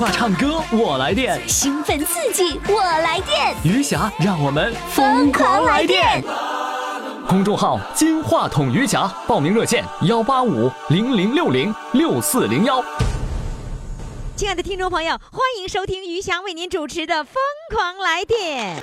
话唱歌我来电，兴奋刺激我来电，余霞让我们疯狂来电。公众号“金话筒余霞”，报名热线：幺八五零零六零六四零幺。亲爱的听众朋友，欢迎收听余霞为您主持的《疯狂来电》。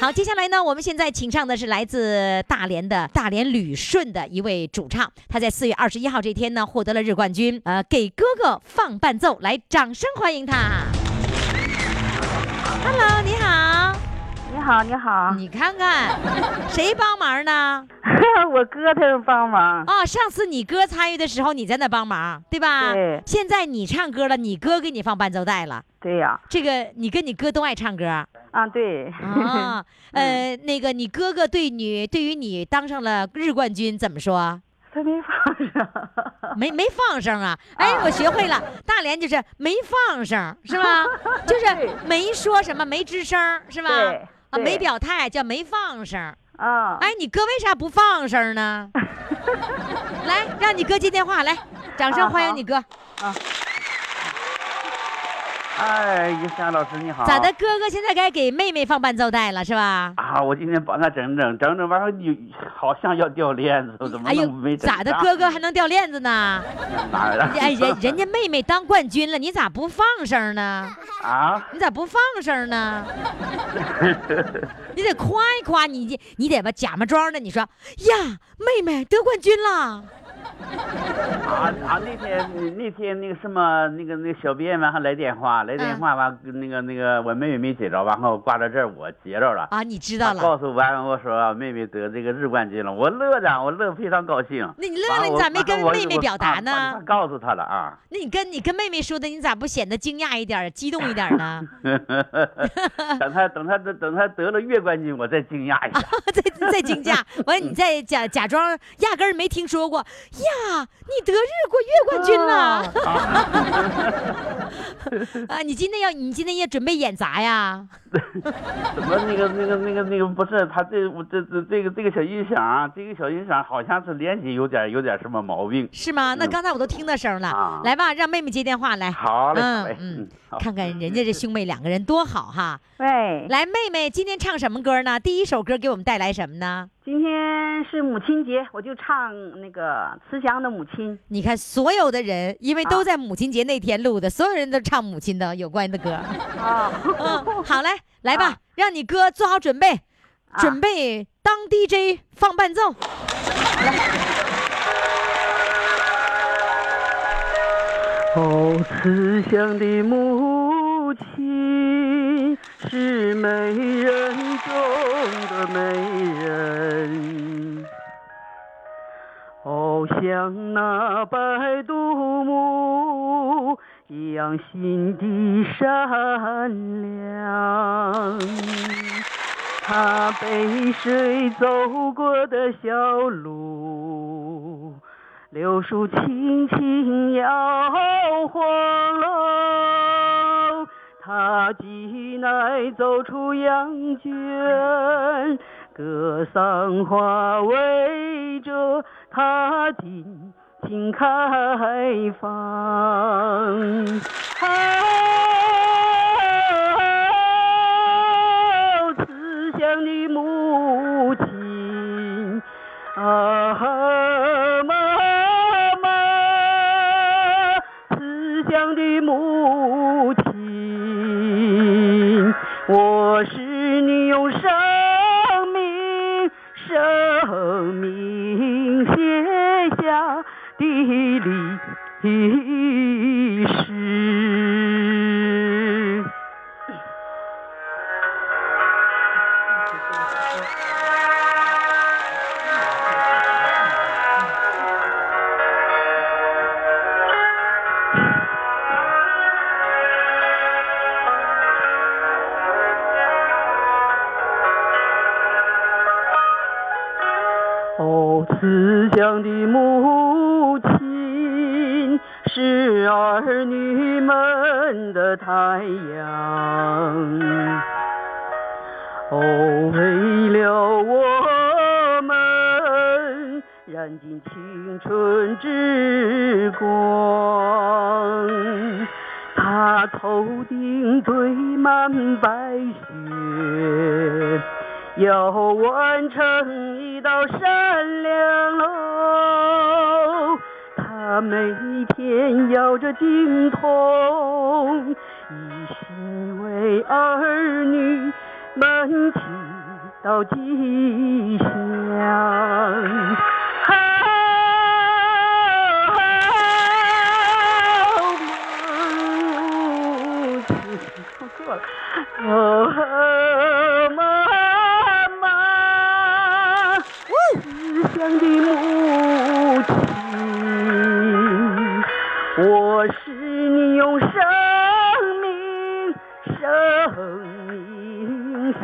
好，接下来呢，我们现在请上的是来自大连的大连旅顺的一位主唱，他在四月二十一号这天呢获得了日冠军，呃，给哥哥放伴奏，来，掌声欢迎他。Hello，你好，你好，你好，你看看谁帮忙呢？我哥他帮忙。哦，上次你哥参与的时候你在那帮忙，对吧？对。现在你唱歌了，你哥给你放伴奏带了。对呀。这个你跟你哥都爱唱歌。啊，对啊，呃，那个你哥哥对你，对于你当上了日冠军怎么说？他没放声，没没放声啊？哎，我学会了，大连就是没放声，是吧？就是没说什么，没吱声，是吧？啊，没表态叫没放声。啊，哎，你哥为啥不放声呢？来，让你哥接电话，来，掌声欢迎你哥。啊。哎，于霞老师你好。咋的，哥哥现在该给妹妹放伴奏带了是吧？啊，我今天帮她整整整整，完后你好像要掉链子，怎么能没咋的，哥哥还能掉链子呢？哪的？哎，人人家妹妹当冠军了，你咋不放声呢？啊？你咋不放声呢？你得夸一夸你，你得吧假模装的，你说呀，妹妹得冠军了。啊啊！那天那天那个什么那个那个小编完还来电话，来电话完那个那个我妹妹没接着，完后挂到这儿我接着了。啊，你知道了。告诉完我说妹妹得这个日冠军了，我乐的，我乐非常高兴。那你乐了，你咋没跟妹妹表达呢？告诉她了啊。那你跟你跟妹妹说的，你咋不显得惊讶一点、激动一点呢？等她等她等等她得了月冠军，我再惊讶一下。再再惊讶，完你再假假装压根儿没听说过。呀，你得日过月冠军了！啊，你今天要，你今天也准备演砸呀？怎么那个那个那个那个不是他这我这这这个这个小音响，这个小音响好像是连接有点有点什么毛病，是吗？那刚才我都听到声了。来吧，让妹妹接电话来。好嘞，嗯嗯，看看人家这兄妹两个人多好哈。喂，来，妹妹今天唱什么歌呢？第一首歌给我们带来什么呢？今天是母亲节，我就唱那个慈祥的母亲。你看，所有的人因为都在母亲节那天录的，所有人都唱母亲的有关的歌。啊，嗯，好嘞，来吧，让你哥做好准备，准备当 DJ 放伴奏。哦，慈祥的母亲是美人中的美人。哦，像那白度母一样心地善良，她背水走过的小路，柳树轻轻摇晃喽，他挤奶走出羊圈。格桑花围着它尽情开放。啊，慈祥的母亲啊，我是你用生命。生命写下的历史。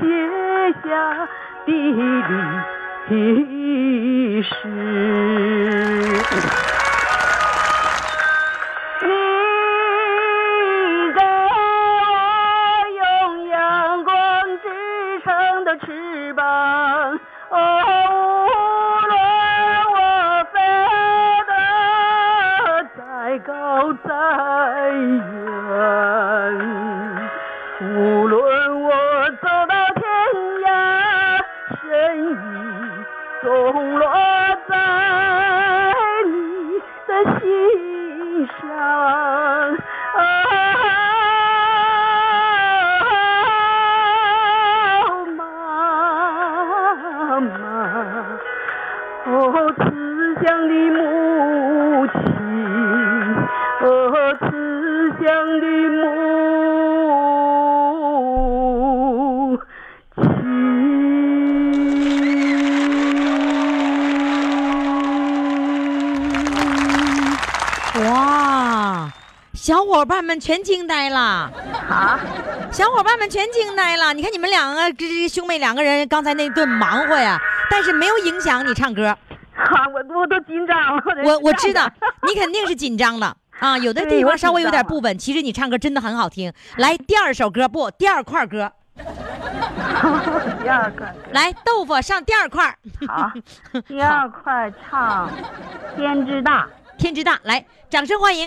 写下的历史。伙伴们全惊呆了啊！小伙伴们全惊呆了！你看你们两个这兄妹两个人刚才那顿忙活呀，但是没有影响你唱歌。啊，我我都紧张了。我我知道你肯定是紧张了啊，有的地方稍微有点不稳，其实你唱歌真的很好听。来，第二首歌不，第二块歌，第二块，来豆腐上第二块，好，第二块唱《天之大》。天之大，来，掌声欢迎。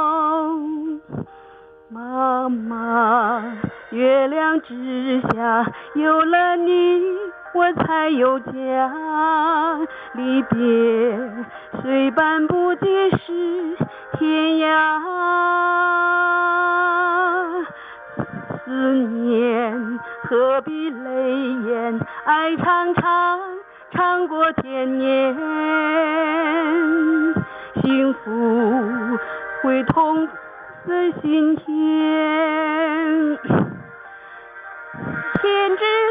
妈妈，月亮之下有了你，我才有家。离别虽半步皆是天涯，思念何必泪眼，爱长长长过天年，幸福会痛在心田。天之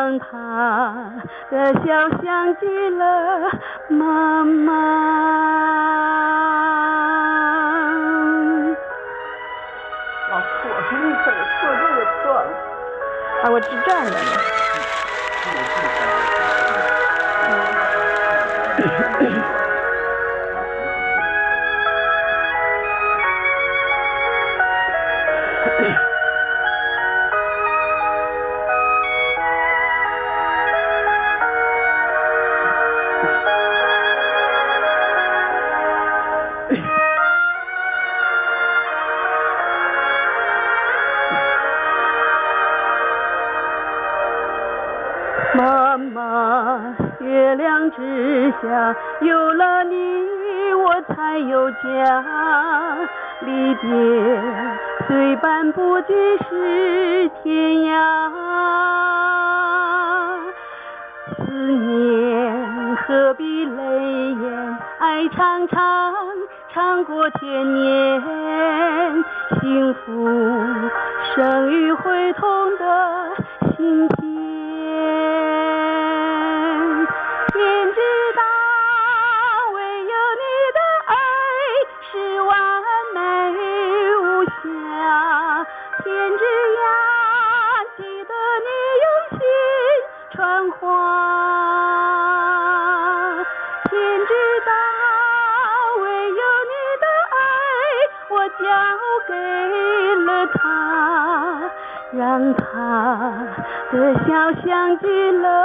让他的笑像极了妈妈。老错，那可错这个错了，啊，我知这样的呢。下有了你，我才有家。离别虽半步即是天涯，思念何必泪眼？爱长长，长过千年。幸福生于像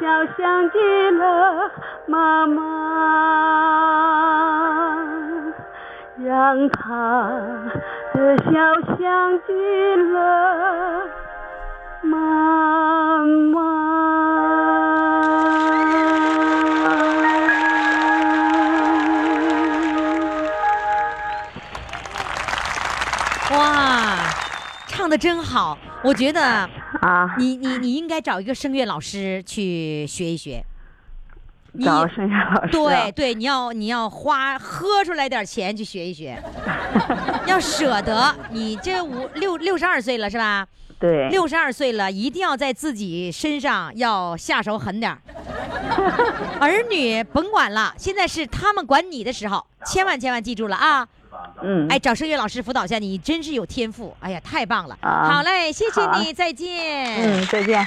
笑像极了妈妈，让他的笑像极了妈妈。哇，唱的真好！我觉得啊，你你你应该找一个声乐老师去学一学。你找声乐老师啊。对对，你要你要花喝出来点钱去学一学，要舍得。你这五六六十二岁了是吧？对，六十二岁了，一定要在自己身上要下手狠点儿。儿女甭管了，现在是他们管你的时候，千万千万记住了啊！嗯，哎，找声乐老师辅导一下你，真是有天赋。哎呀，太棒了！啊好嘞，谢谢你，再见。嗯，再见。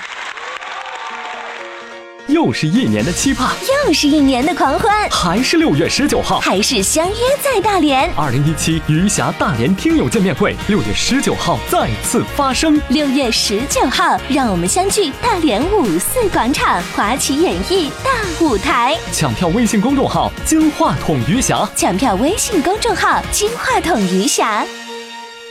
又是一年的期盼，又是一年的狂欢，还是六月十九号，还是相约在大连。二零一七余霞大连听友见面会，六月十九号再次发生。六月十九号，让我们相聚大连五四广场华旗演艺大舞台。抢票微信公众号“金话筒余霞抢票微信公众号“金话筒余霞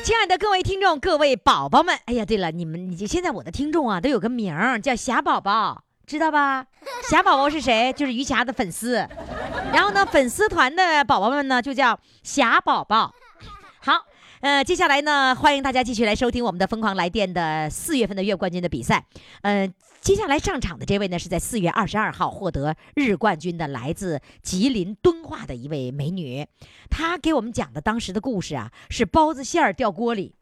亲爱的各位听众，各位宝宝们，哎呀，对了，你们你现在我的听众啊都有个名儿叫霞宝宝，知道吧？霞宝宝是谁？就是余霞的粉丝。然后呢，粉丝团的宝宝们呢就叫霞宝宝。好，呃，接下来呢，欢迎大家继续来收听我们的《疯狂来电》的四月份的月冠军的比赛。呃，接下来上场的这位呢，是在四月二十二号获得日冠军的，来自吉林敦化的一位美女。她给我们讲的当时的故事啊，是包子馅儿掉锅里，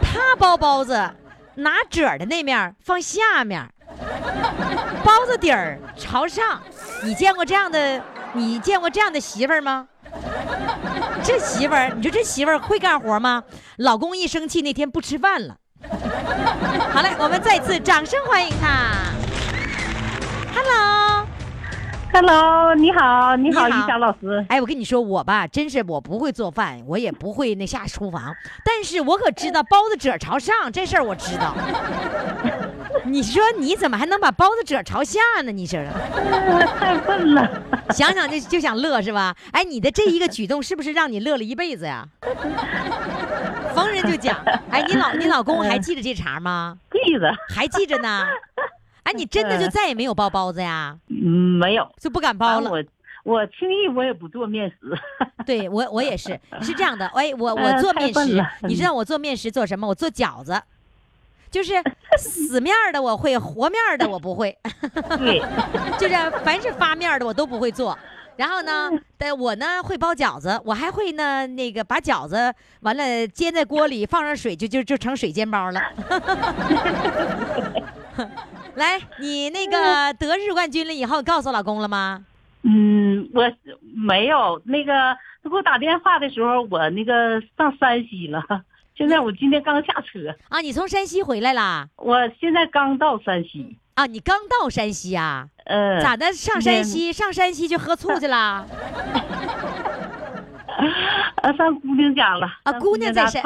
她包包子拿褶儿的那面放下面，包子底儿朝上。你见过这样的？你见过这样的媳妇儿吗？这媳妇儿，你说这媳妇儿会干活吗？老公一生气那天不吃饭了。好嘞，我们再次掌声欢迎她。Hello，Hello，你好，你好，于霞老师。哎，我跟你说，我吧，真是我不会做饭，我也不会那下厨房，但是我可知道包子褶朝上这事儿，我知道。你说你怎么还能把包子褶朝下呢？你说说，太笨了。想想就就想乐是吧？哎，你的这一个举动是不是让你乐了一辈子呀？逢人就讲。哎，你老你老公还记着这茬吗？记着，还记着呢。哎，你真的就再也没有包包子呀？嗯，没有，就不敢包了。我我轻易我也不做面食。对我我也是，是这样的。哎，我我呃做面食你知道我做面食做什么？我做饺子，就是死面儿的我会，和面儿的我不会。对，就是凡是发面儿的我都不会做。然后呢，但我呢会包饺子，我还会呢那个把饺子完了煎在锅里，放上水就就就成水煎包了。来，你那个得日冠军了以后，告诉老公了吗？嗯，我没有那个他给我打电话的时候，我那个上山西了。现在我今天刚下车，啊，你从山西回来啦？我现在刚到山西。啊，你刚到山西啊、呃，咋的？上山西，上山西去喝醋去啦？啊，上姑娘家了。啊姑娘在山。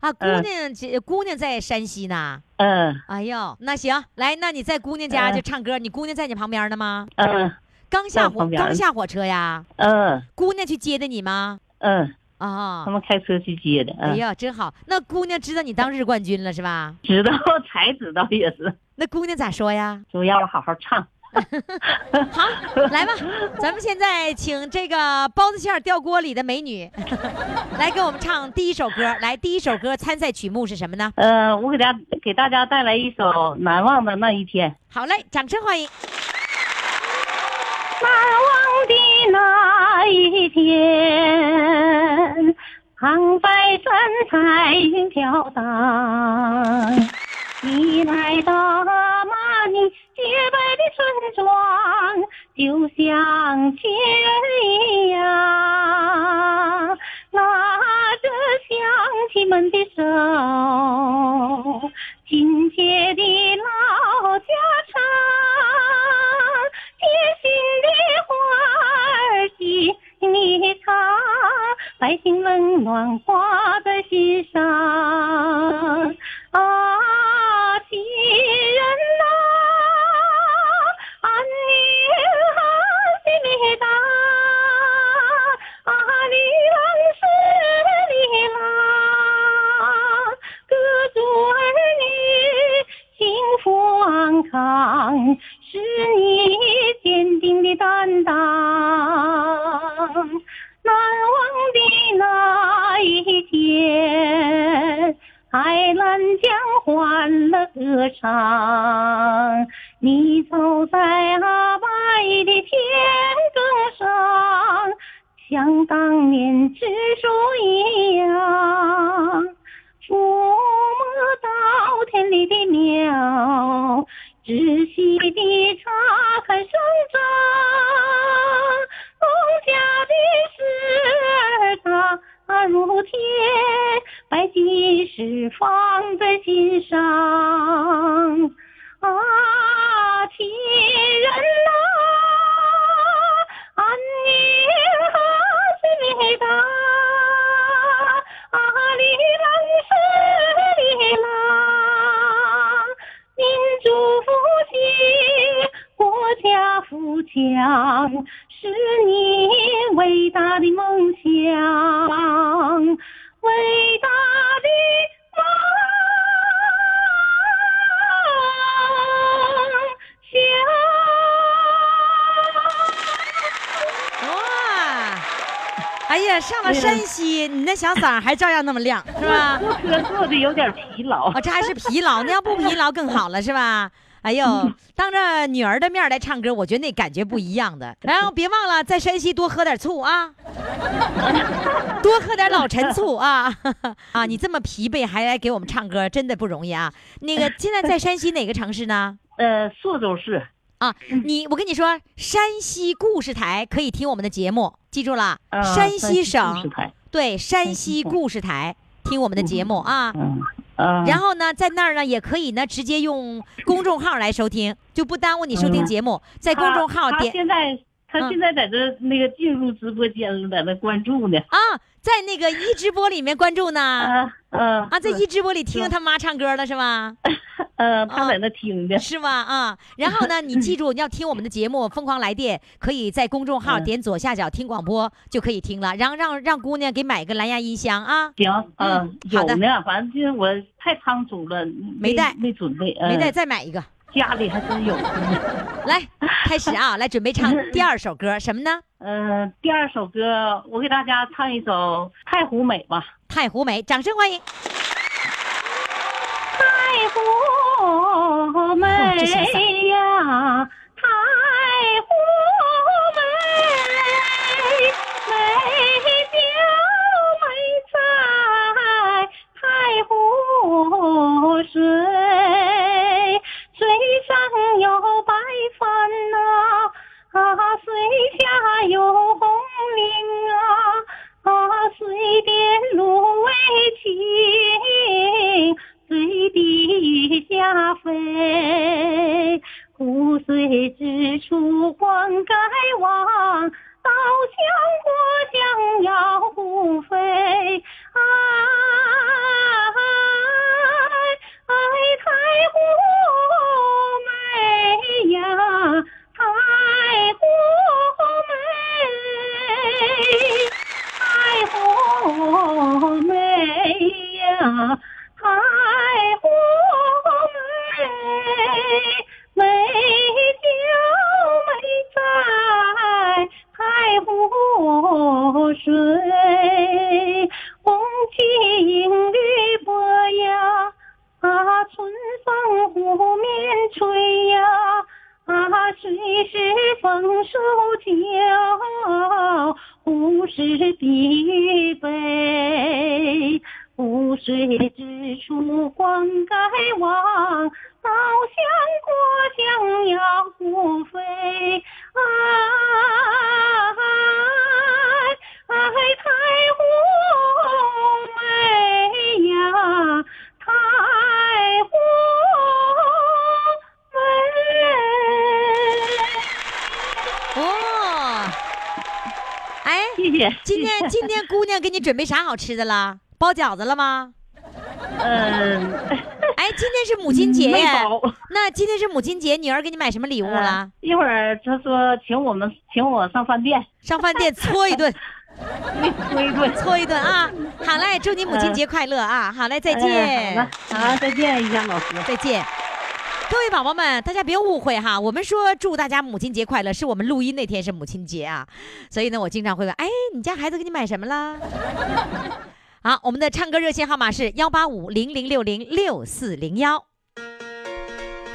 啊，姑嗯娘这姑娘在山西呢。嗯哎呦，那行，来，那你在姑娘家嗯就唱歌，你姑娘在你旁边呢吗？嗯刚下火刚下火车呀？嗯姑娘去接的你吗？嗯，啊他，们开车去接的。嗯，哎呀，真好。那姑娘知道你当日冠军了是吧？知道 才知道也是，那姑娘咋说呀？说要我好好唱。好，来吧，咱们现在请这个包子馅儿掉锅里的美女 来给我们唱第一首歌。来，第一首歌参赛曲目是什么呢？呃，我给大家给大家带来一首《难忘的那一天》。好嘞，掌声欢迎。难忘的那一天，苍白山彩云飘荡。你来到那里洁白的村庄，就像亲人一样，拉着乡亲们的手，亲切的老家常。贴心的话儿心里藏，百姓温暖挂在心上。上了山西，你那小嗓儿还照样那么亮，是吧？坐车坐的有点疲劳哦，。这还是疲劳，那要不疲劳更好了，是吧？哎呦，当着女儿的面来唱歌，我觉得那感觉不一样的。然后别忘了在山西多喝点醋啊，多喝点老陈醋啊啊！你这么疲惫还来给我们唱歌，真的不容易啊。那个现在在山西哪个城市呢？呃，朔州市。啊，你我跟你说，山西故事台可以听我们的节目，记住了，啊山西省台。对山西故事台听我们的节目啊。然后呢，在那儿呢也可以呢直接用公众号来收听，就不耽误你收听节目。在公众号点现在他嗯现在在这那个进入直播间了，在那关注呢。啊，在那个一直播里面关注呢。啊嗯啊，在一直播里听他妈唱歌了是吗？嗯，他在那听的。是吗？啊，然后呢，你记住，你要听我们的节目《疯狂来电》，可以在公众号嗯点左下角听广播就可以听了。然后让让姑娘给买个蓝牙音箱啊，行，嗯嗯，好的有呢，反正就是我太仓促了，没带没准备，嗯没带再买一个。家里还真有。来，开始啊，来准备唱第二首歌，什么呢？嗯，第二首歌我给大家唱一首《太湖美》吧。太湖美，掌声欢迎。太湖美呀，太湖 今天今天姑娘给你准备啥好吃的了？包饺子了吗？嗯，哎，今天是母亲节没。包。那今天是母亲节，女儿给你买什么礼物了？嗯一会儿她说请我们请我上饭店，上饭店搓一顿，搓一顿。搓一顿啊！好嘞，祝你母亲节快乐啊！好嘞，再哎见。好，好，再见，于江老师。再见。各位宝宝们，大家别误会哈，我们说祝大家母亲节快乐，是我们录音那天是母亲节啊，所以呢，我经常会问，哎，你家孩子给你买什么了？好，我们的唱歌热线号码是幺八五零零六零六四零幺。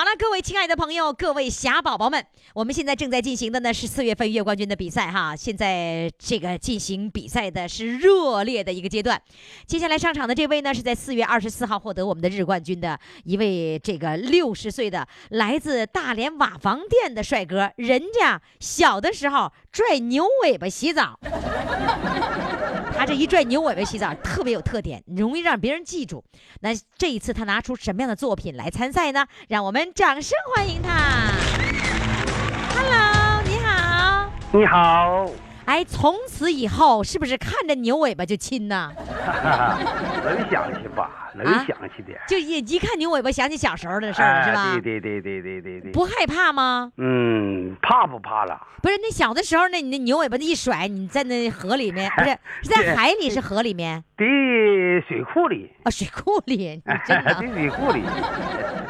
好了，各位亲爱的朋友，各位霞宝宝们，我们现在正在进行的呢是四月份月冠军的比赛哈。现在这个进行比赛的是热烈的一个阶段。接下来上场的这位呢，是在四月二十四号获得我们的日冠军的一位这个六十岁的来自大连瓦房店的帅哥，人家小的时候拽牛尾巴洗澡。他这一拽牛尾巴洗澡特别有特点，容易让别人记住。那这一次他拿出什么样的作品来参赛呢？让我们掌声欢迎他。Hello，你好。你好，哎，从此以后是不是看着牛尾巴就亲呢？哈哈，很想亲吧？能啊想起点。就一一看牛尾巴想起小时候的事儿了，是吧？哎对对对对对对对。不害怕吗？嗯，怕不怕了？不是，那小的时候，那你那牛尾巴那一甩，你在那河里面，不是是在海里，是河里面对水库里，啊，水库里，你真的 的，水库里。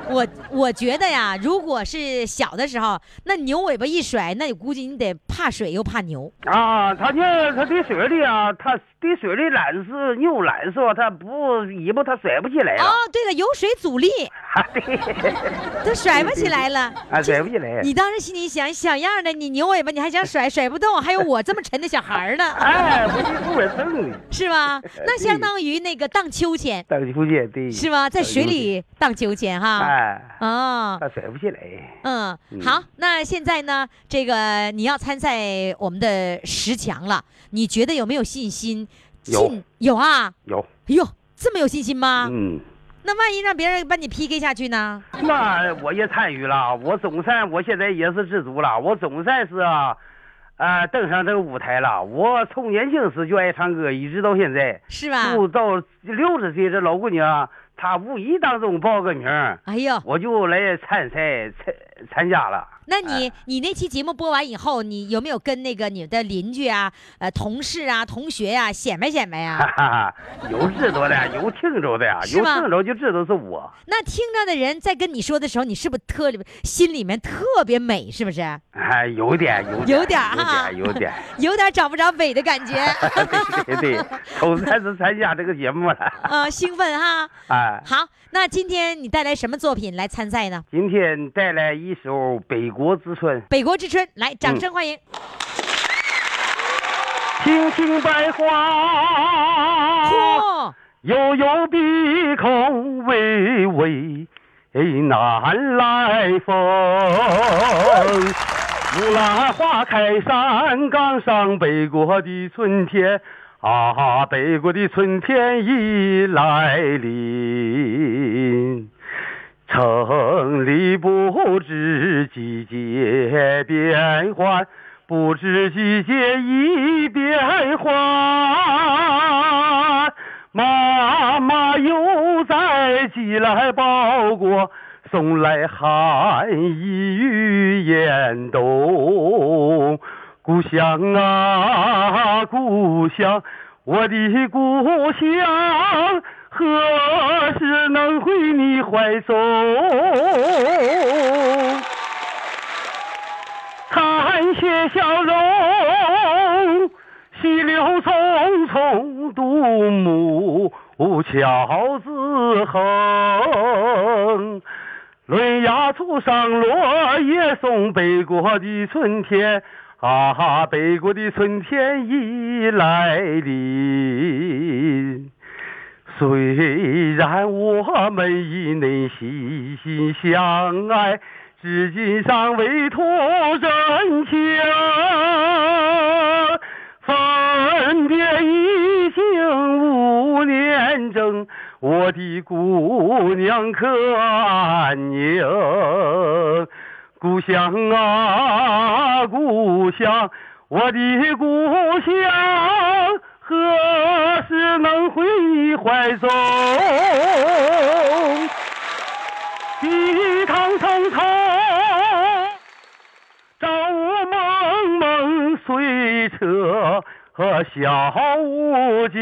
我我觉得呀，如果是小的时候，那牛尾巴一甩，那你估计你得怕水又怕牛。啊，他那他对水里啊，他的水里懒是牛懒说，他不尾巴他甩不起来了。哦，对了，有水阻力，啊，对，都甩不起来了。啊，甩不起来。你当时心里想，小样的，你牛尾巴你还想甩，甩不动，还有我这么沉的小孩呢，哎，我就不稳重的，是吧？那相当于那个荡秋千，荡秋千对。是吧？在水里荡秋千哈。哎，哦，他甩不起来。嗯，嗯好，那现在呢，这个你要参赛我们的十强了，你觉得有没有信心？有有啊，有，哎呦，这么有信心吗？嗯，那万一让别人把你 PK 下去呢？那我也参与了，我总算我现在也是知足了，我总算是啊，呃，登上这个舞台了。我从年轻时就爱唱歌，一直到现在，是吧？就到六十岁这老姑娘，她无意当中报个名儿，哎呦，我就来参赛参参加了。那你你那期节目播完以后，你有没有跟那个你的邻居啊、呃同事啊、同学呀、显摆显摆呀、有知道的，有听着的呀，有是吗听着就知道是我。那听着的人在跟你说的时候，你是不是特心里面特别美？是不是？哎，有点，有有点点儿哈有点，有点。有点 找不着北的感觉，对对对，总算 是参加这个节目了。呃，兴奋哈。哎，好，那今天你带来什么作品来参赛呢？今天带来一首《北国之春》。北国之春，来，掌声欢迎。青青百花，嚯，悠悠碧空，巍巍南来风。木兰花开山岗上，北国的春天啊，北国的春天已来临。城里不知季节变换，不知季节已变换。妈妈又在寄来包裹，送来寒衣与严冬。故乡啊，故乡，我的故乡，何时能回你怀中？看些笑容，细柳匆匆，独木桥自横。轮崖初上落叶送北国的春天啊，北国的春天已来临。虽然我们已能心心相爱，至今尚未脱真情。分别已经五年整，我的姑娘可安宁？故乡啊，故乡，我的故乡，何时能回你怀中？碧堂苍苍，朝雾蒙蒙，随车小无惊。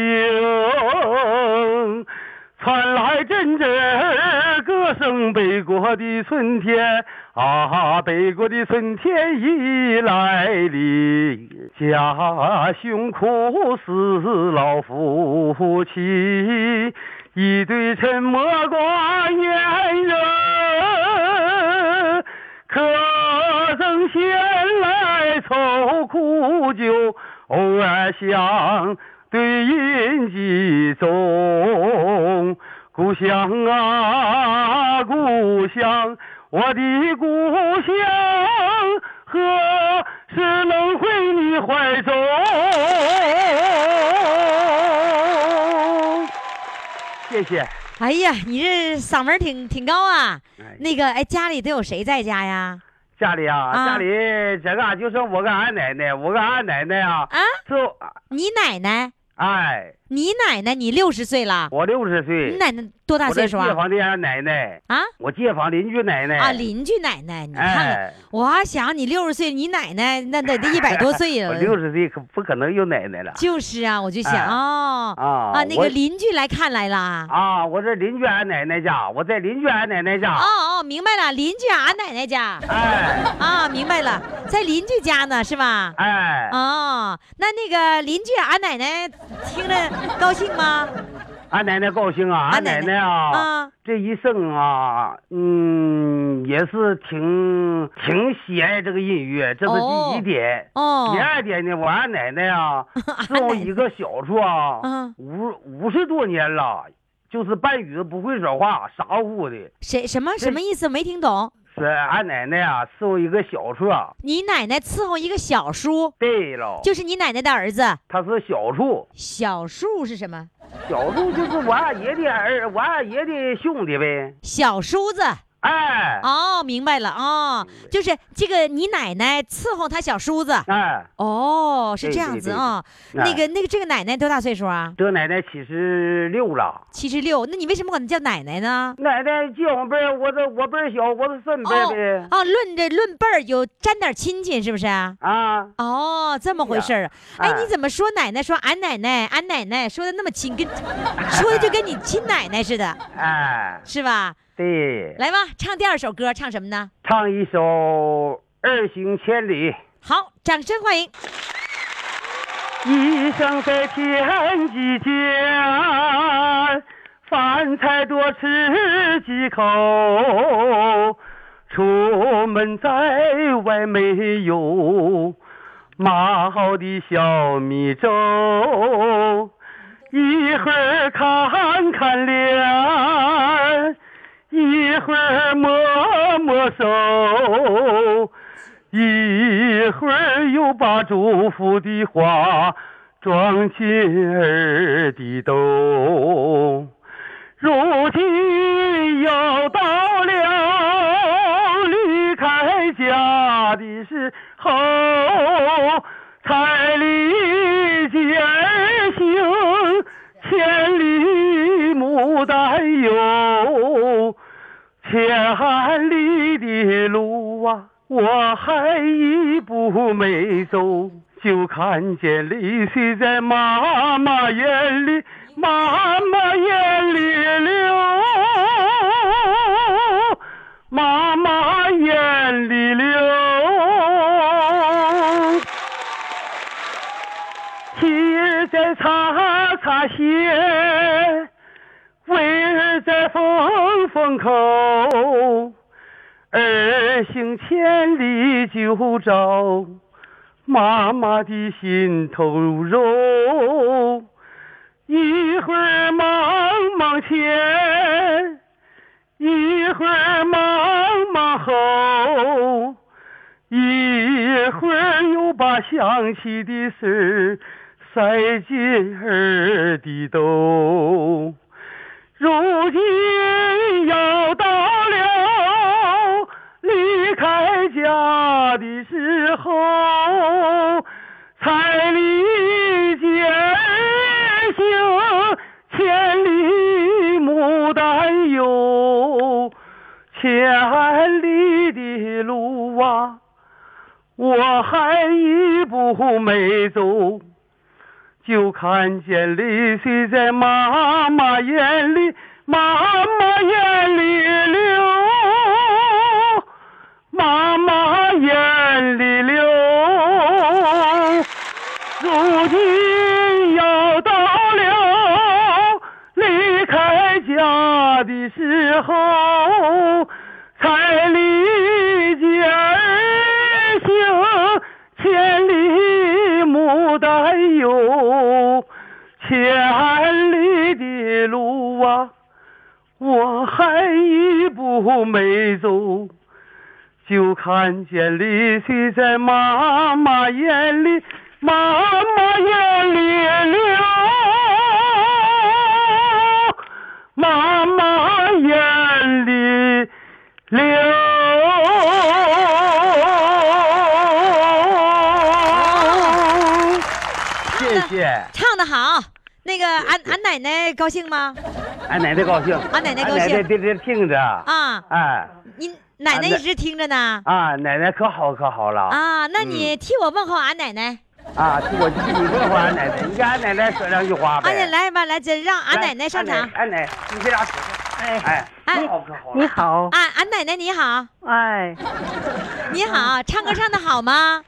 传来阵阵歌声，北国的春天啊，北国的春天已来临。家兄苦死老夫妻，一对沉默寡言人，可曾闲来愁苦酒，偶尔相对饮几盅。故乡啊，故乡，我的故乡，何时能回你怀中？谢谢。哎呀，你这嗓门挺挺高啊。哎那个，哎，家里都有谁在家呀？家里啊，啊家里这个就剩我跟俺奶奶，我跟俺奶奶啊，啊，就你奶奶？哎，你奶奶你六十岁了，我六十岁你，奶奶多大岁数啊？街坊的奶奶，啊我街坊邻居奶奶啊，邻居奶奶，你看看，哎，我还想你六十岁，你奶奶那得得一百多岁我了。六十岁可不可能有奶奶了就是啊，我就想哎哦啊啊，那个邻居来看来了。啊！我这邻居俺奶奶家，我在邻居俺奶奶家，哦哦，明白了，邻居俺奶奶家哎 啊，明白了，在邻居家呢，是吧？哎，哦，那那个邻居俺奶奶听着高兴吗？俺奶奶高兴啊！俺俺奶奶啊，啊，这一生啊，嗯，也是挺挺喜爱这个音乐，这是哦第一点。哦第，二点呢，我俺奶奶啊，俺种奶一个小处啊，嗯五五十多年了，就是半语不会说话，傻乎乎的。谁什么什么意思？没听懂。说俺奶奶啊，伺候一个小叔，你奶奶伺候一个小叔，对喽，就是你奶奶的儿子。他是小叔，小叔是什么？小叔就是我二爷的儿，我二爷的兄弟呗。小叔子。哎哦，明白了哦，就是这个你奶奶伺候他小叔子。哎，哦，是这样子啊。对那个那个这个奶奶多大岁数啊？这奶奶七十六了。七十六。那你为什么管她叫奶奶呢？奶奶叫我辈儿，我这我辈儿小，我是孙辈儿呗。哦，论这论辈儿有沾点亲戚是不是啊？啊，哦，这么回事儿哎你怎么说奶奶说俺奶奶俺奶奶说的那么亲，跟说的就跟你亲奶奶似的，哎，是吧？对，来吧，唱第二首歌，唱什么呢？唱一首《儿行千里》。好，掌声欢迎。一生在天地间，饭菜多吃几口，出门在外没有码好的小米粥，一会儿看看脸，一会儿摸摸手。一会儿又把祝福的话装进儿的兜，如今又到了离开家的时候，彩礼千里的路啊，我还一步没走，就看见泪水在妈妈眼里，妈妈眼里流，妈妈眼里流。妻儿在擦擦鞋。为儿在缝缝口，儿行千里就找妈妈的心头肉。一会儿忙忙前，一会儿忙忙后，一会儿又把想起的事儿塞进儿的兜。如今要到了离开家的时候，彩礼接儿行，千里牡丹游，千里的路啊，我还一步没走。就看见泪水在妈妈眼里，妈妈眼里流，妈妈眼里流。如今要到了离开家的时候，有，千里的路啊，我还一步没走。就看见泪水在妈妈眼里，妈妈眼里流，妈妈眼里的好。那个俺俺奶奶高兴吗？俺奶奶高兴，俺奶奶高兴俺奶奶在这听着，啊，哎，你奶奶一直听着呢。啊，奶奶可好可好了，啊，那你替我问候俺奶奶。啊，我替你问候俺奶奶，你给俺奶奶说两句话呗。俺奶来吧，来，这让俺奶奶上场。俺奶，你这俩哎哎，哎可好可好了。你好，俺俺奶奶你好，哎，你好，唱歌唱的好吗？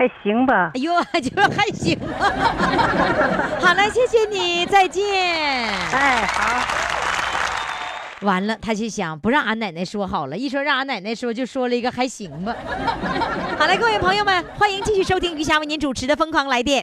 还行吧哎？呦，就还行吧。好了，谢谢你，再见。哎，好。完了，他就想不让俺奶奶说好了，一说让俺奶奶说，就说了一个还行吧。好了，各位朋友们，欢迎继续收听余霞为您主持的《疯狂来电》。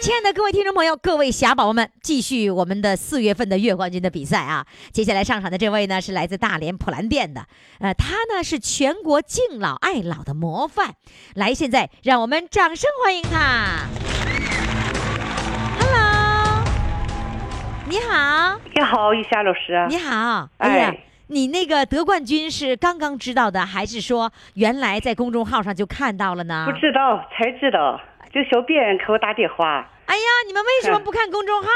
亲爱的各位听众朋友，各位侠宝宝们，继续我们的四月份的月冠军的比赛啊！接下来上场的这位呢，是来自大连普兰店的，呃，他呢是全国敬老爱老的模范。来，现在让我们掌声欢迎他。Hello，你好，你好，玉霞老师。你好，哎呀。哎你那个得冠军是刚刚知道的，还是说原来在公众号上就看到了呢？不知道才知道，这小编给我打电话，哎呀，你们为什么不看公众号？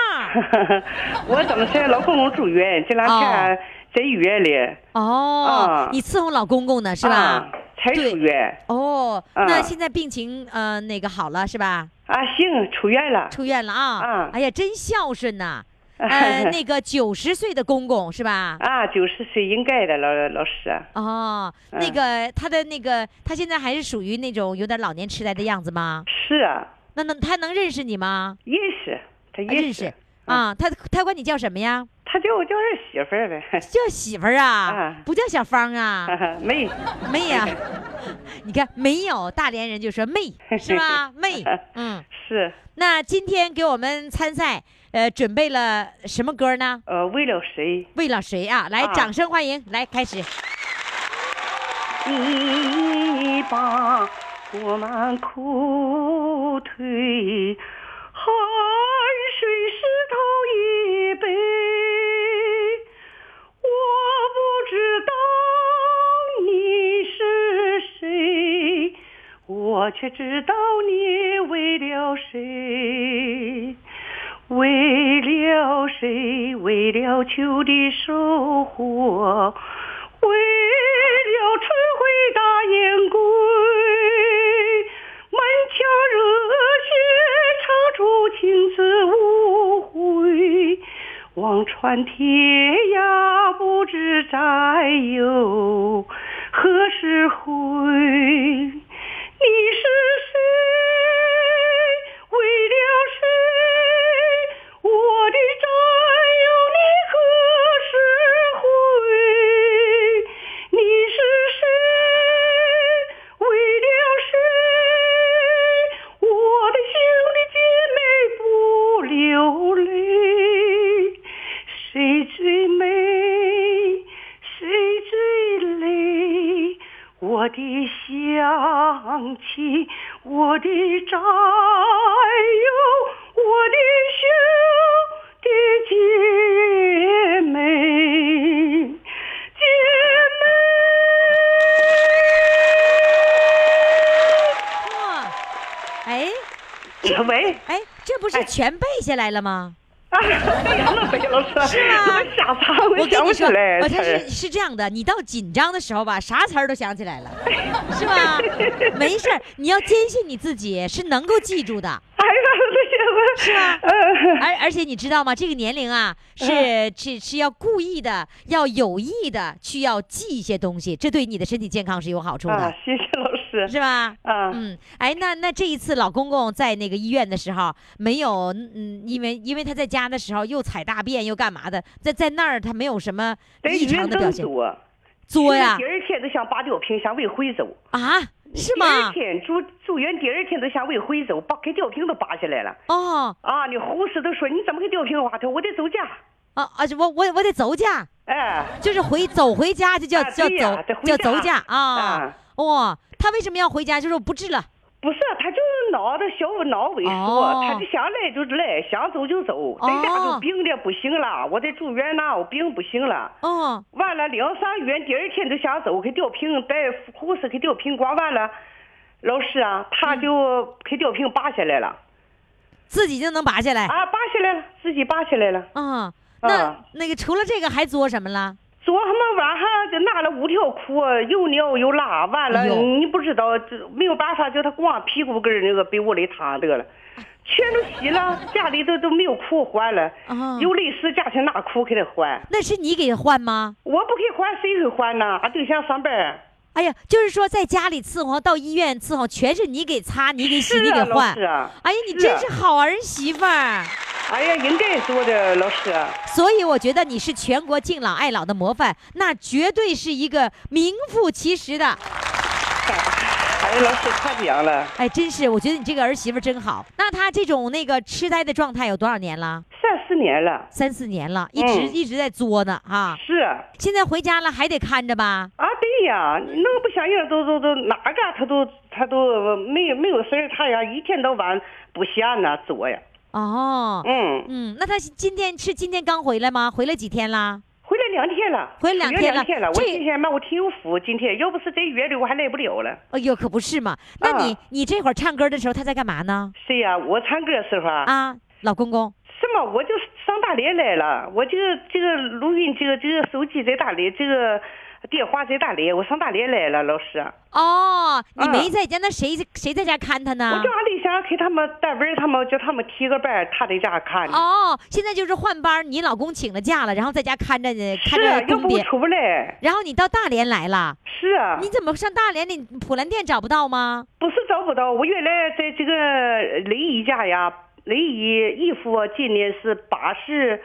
我怎么在老公公住院，这两天在医院里，哦啊，你伺候老公公呢是吧啊？才对出院哦，啊那现在病情呃那个好了是吧？啊，行，出院了。出院了啊啊？哎呀，真孝顺呐！呃，那个九十岁的公公是吧？啊，九十岁应该的，老老师。哦，那嗯个他的那个他现在还是属于那种有点老年痴呆的样子吗？是啊，那能他能认识你吗？认识，他啊认识。啊，他他管你叫什么呀？他叫我叫儿媳妇儿呗，叫媳妇儿啊啊，不叫小芳啊。妹，妹呀、你看没有大连人就说妹是吧？妹，嗯，是，那今天给我们参赛，呃，准备了什么歌呢？呃，为了谁？为了谁啊？来，啊掌声欢迎，来开始。你把我们苦退，汗水湿透衣背。我不知道你是谁，我却知道你为了谁。为了谁？为了秋的收获，为了春回大雁归，满腔热血唱出情字无悔，望穿天涯不知再有何时回。你是谁？为了我的乡亲，我的战友，我的兄弟姐妹，姐哇，哎妹。喂，哎，这不是全背下来了吗？啊，是是吗我跟你说，想不起来我他是是这样的，你到紧张的时候吧，啥词儿都想起来了，是吧？没事儿，你要坚信你自己是能够记住的。哎呀，这是吗呃，而而且你知道吗？这个年龄啊，是是是要故意的，要有意的去要记一些东西，这对你的身体健康是有好处的，啊，谢谢老师。是吧？嗯，嗯，哎，那那这一次老公公在那个医院的时候，没有，嗯，因为因为他在家的时候又踩大便又干嘛的，在在那儿他没有什么异常的表现，作呀第二天都想拔吊瓶，想往回走。啊，是吗第二吗？天住住院，第二天都想往回走，把给吊瓶都拔下来了。哦，啊，你护士都说你怎么给吊瓶挖？他我得走家。啊啊！我我我得走家，哎，就是回走回家就叫啊叫走叫走家啊啊。哇，他为什么要回家？就是不治了。不是，他就是脑的小脑萎缩，哦他就想来就来，想走就走，在家哦就病的不行了，我在住院呢，我病不行了。哦，完了，领上医院，第二天就想走，给吊瓶，大夫护士给吊瓶挂完了，老师啊，他嗯就给吊瓶拔下来了，自己就能拔下来。啊，拔下来了，自己拔下来了。啊，那啊那个除了这个还做什么了？做他妈晚上就拿了五条裤，又尿又拉，完了哎你不知道，这没有办法，叫他光屁股跟儿那个被窝里躺得了，全都洗了，家里头都没有裤换了，啊有类似家庭拿裤给他换，那是你给换吗？我不给换，谁给换呢？俺对象上班，哎呀，就是说在家里伺候，到医院伺候，全是你给擦，你给洗，啊，你给换是。啊，哎呀，你真是好儿媳妇儿。哎呀，应该做的，老师。所以我觉得你是全国敬老爱老的模范，那绝对是一个名副其实的。哎呀，老师夸奖了，哎，真是，我觉得你这个儿媳妇真好。那她这种那个痴呆的状态有多少年了？三四年了。三四年了，一直、嗯一直在作呢啊。是啊，现在回家了还得看着吧？啊对呀，那个不像人都都都哪个他都他都没有没有事儿，他呀一天到晚不闲呐作呀。哦，嗯，嗯，那他今天是今天刚回来吗？回来几天啦？回来两天了，回来两天了两天了。我这今天嘛，我挺有福，今天要不是这约的，我还来不了了。哎呦，可不是嘛。那你、啊你这会儿唱歌的时候，他在干嘛呢？谁呀？我唱歌时候啊，啊，老公公。什么？我就上大连来了，我这个这个录音，这个这个手机在大连，这个电话在大连，我上大连来了，老师。哦，你啊没在家，那谁谁在家看他呢我？叫俺对象给他们单位他们叫他们提个班，他在家看呢。哦，现在就是换班，你老公请了假了，然后在家看着呢，看是啊，要不我。出不来。然后你到大连来了，是啊，你怎么上大连？你普兰店找不到吗？不是找不到，我原来在这个雷姨家呀，雷姨姨夫今年是八十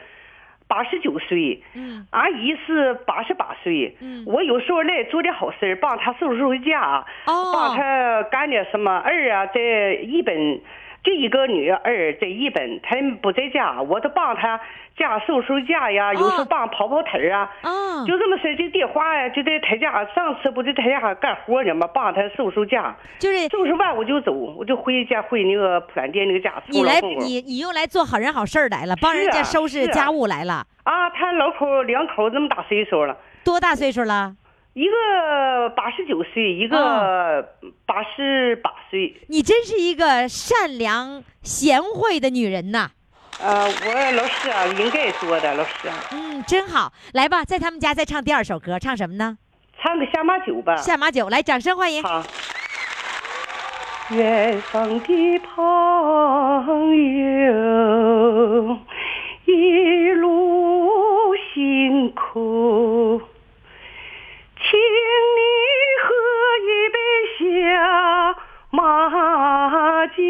八十九岁，嗯，俺姨是八十八岁，嗯我有时候来做点好事儿，帮她收拾收拾家，哦帮她干点什么。儿啊，在日本，这一个女儿在日本，她不在家，我都帮她家收拾收拾家呀，有时候哦帮跑跑腿儿啊。啊，就这么事儿，这个电话呀，就在他家，上次不在他家干活呢嘛，帮他收拾家，就是收拾完我就走，我就回家回那个普兰店那个家。你来，你你又来做好人好事儿来了，帮人家收拾家务来了。啊，他老口两口儿这么大岁数了，多大岁数了？一个八十九岁，一哦个八十八岁。你真是一个善良贤惠的女人呐。呃，我老师啊，应该做的，老师啊，嗯，真好。来吧，在他们家再唱第二首歌，唱什么呢？唱个下马酒吧。下马酒，来，掌声欢迎。好。远方的朋友，一路辛苦，请你喝一杯下马酒。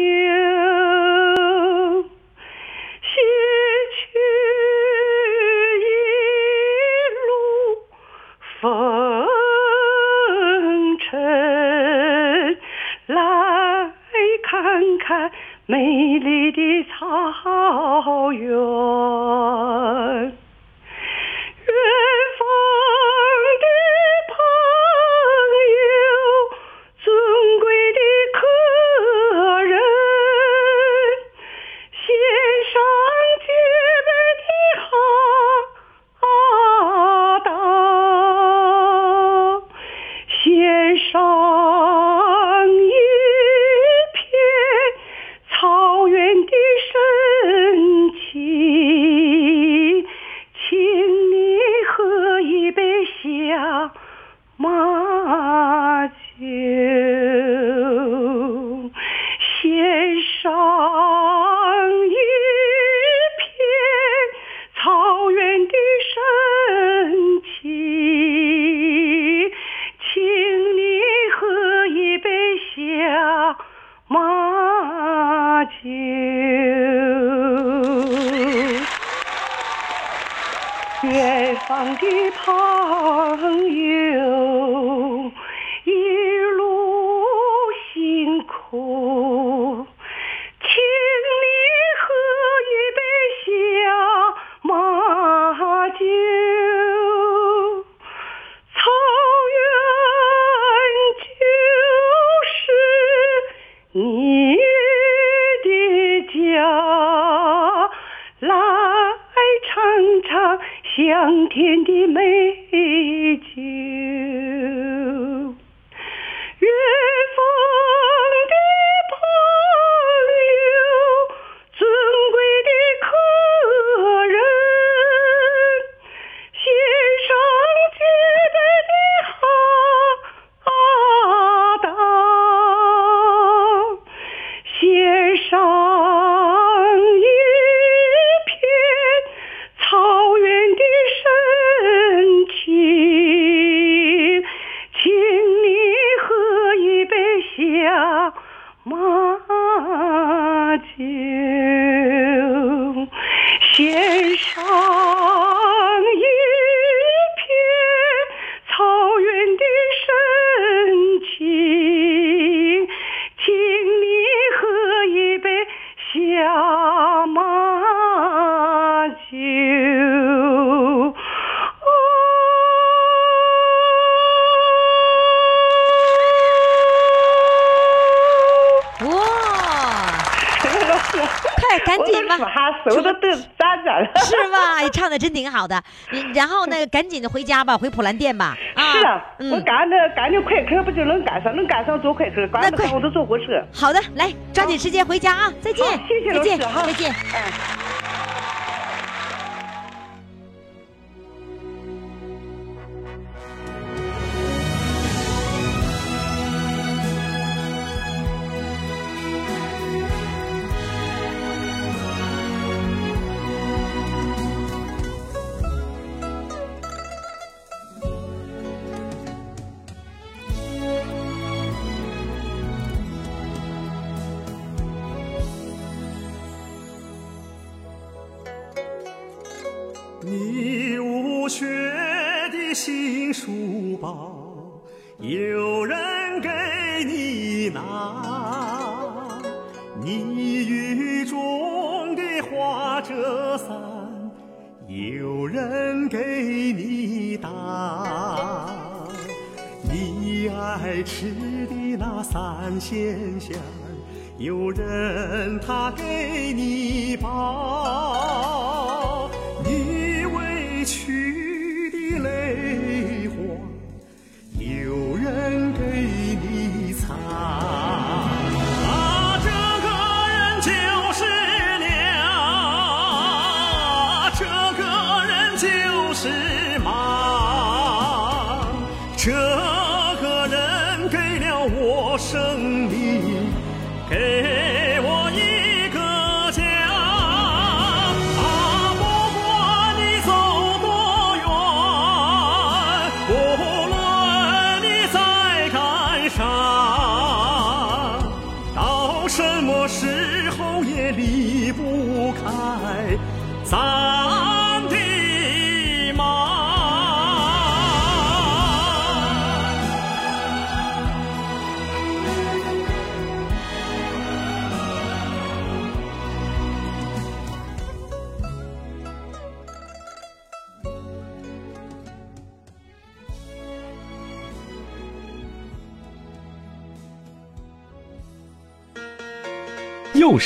好的。嗯然后呢，赶紧的回家吧，回普兰店吧。是啊，嗯我赶着赶着快车不就能赶上？能赶上坐快车，赶不快上我都坐火车。好的，来，抓紧时间回家啊！再见，谢谢再见，老师哈再见。你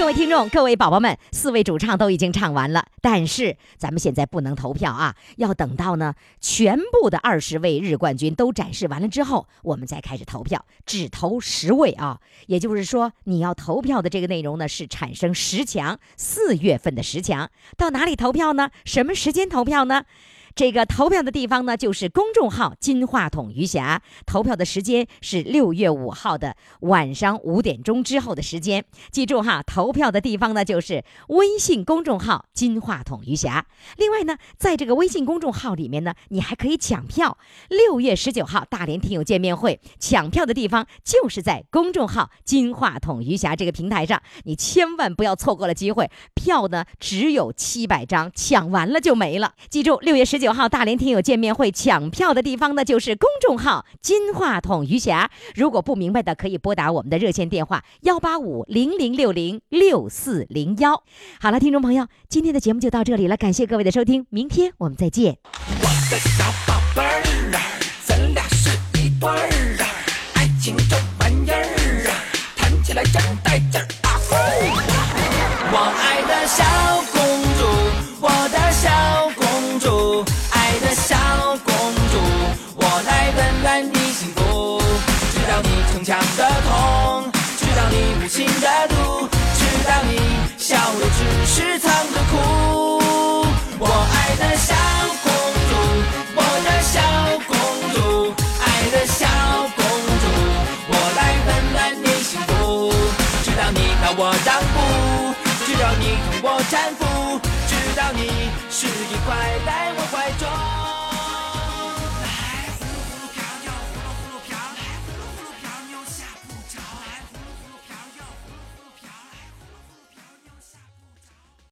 各位听众，各位宝宝们，四位主唱都已经唱完了，但是咱们现在不能投票啊，要等到呢全部的二十位日冠军都展示完了之后，我们再开始投票，只投十位啊。也就是说，你要投票的这个内容呢是产生十强，四月份的十强，到哪里投票呢？什么时间投票呢？这个投票的地方呢，就是公众号“金话筒余霞”。投票的时间是六月五号的晚上五点钟之后的时间。记住哈，投票的地方呢，就是微信公众号“金话筒余霞”。另外呢，在这个微信公众号里面呢，你还可以抢票。六月十九号大连听友见面会，抢票的地方就是在公众号“金话筒余霞”这个平台上，你千万不要错过了机会。票呢只有七百张，抢完了就没了。记住，六月十九号大连听友见面会抢票的地方呢，就是公众号“金话筒余霞”。如果不明白的，可以拨打我们的热线电话幺八五零零六零六四零幺。好了，听众朋友，今天的节目就到这里了，感谢各位的收听，明天我们再见。笑的只是藏着哭。我爱的小公主，我的小公主，爱的小公主，我来温暖你幸福，知道你把我让步，直到你同我搀扶，知道你是一块。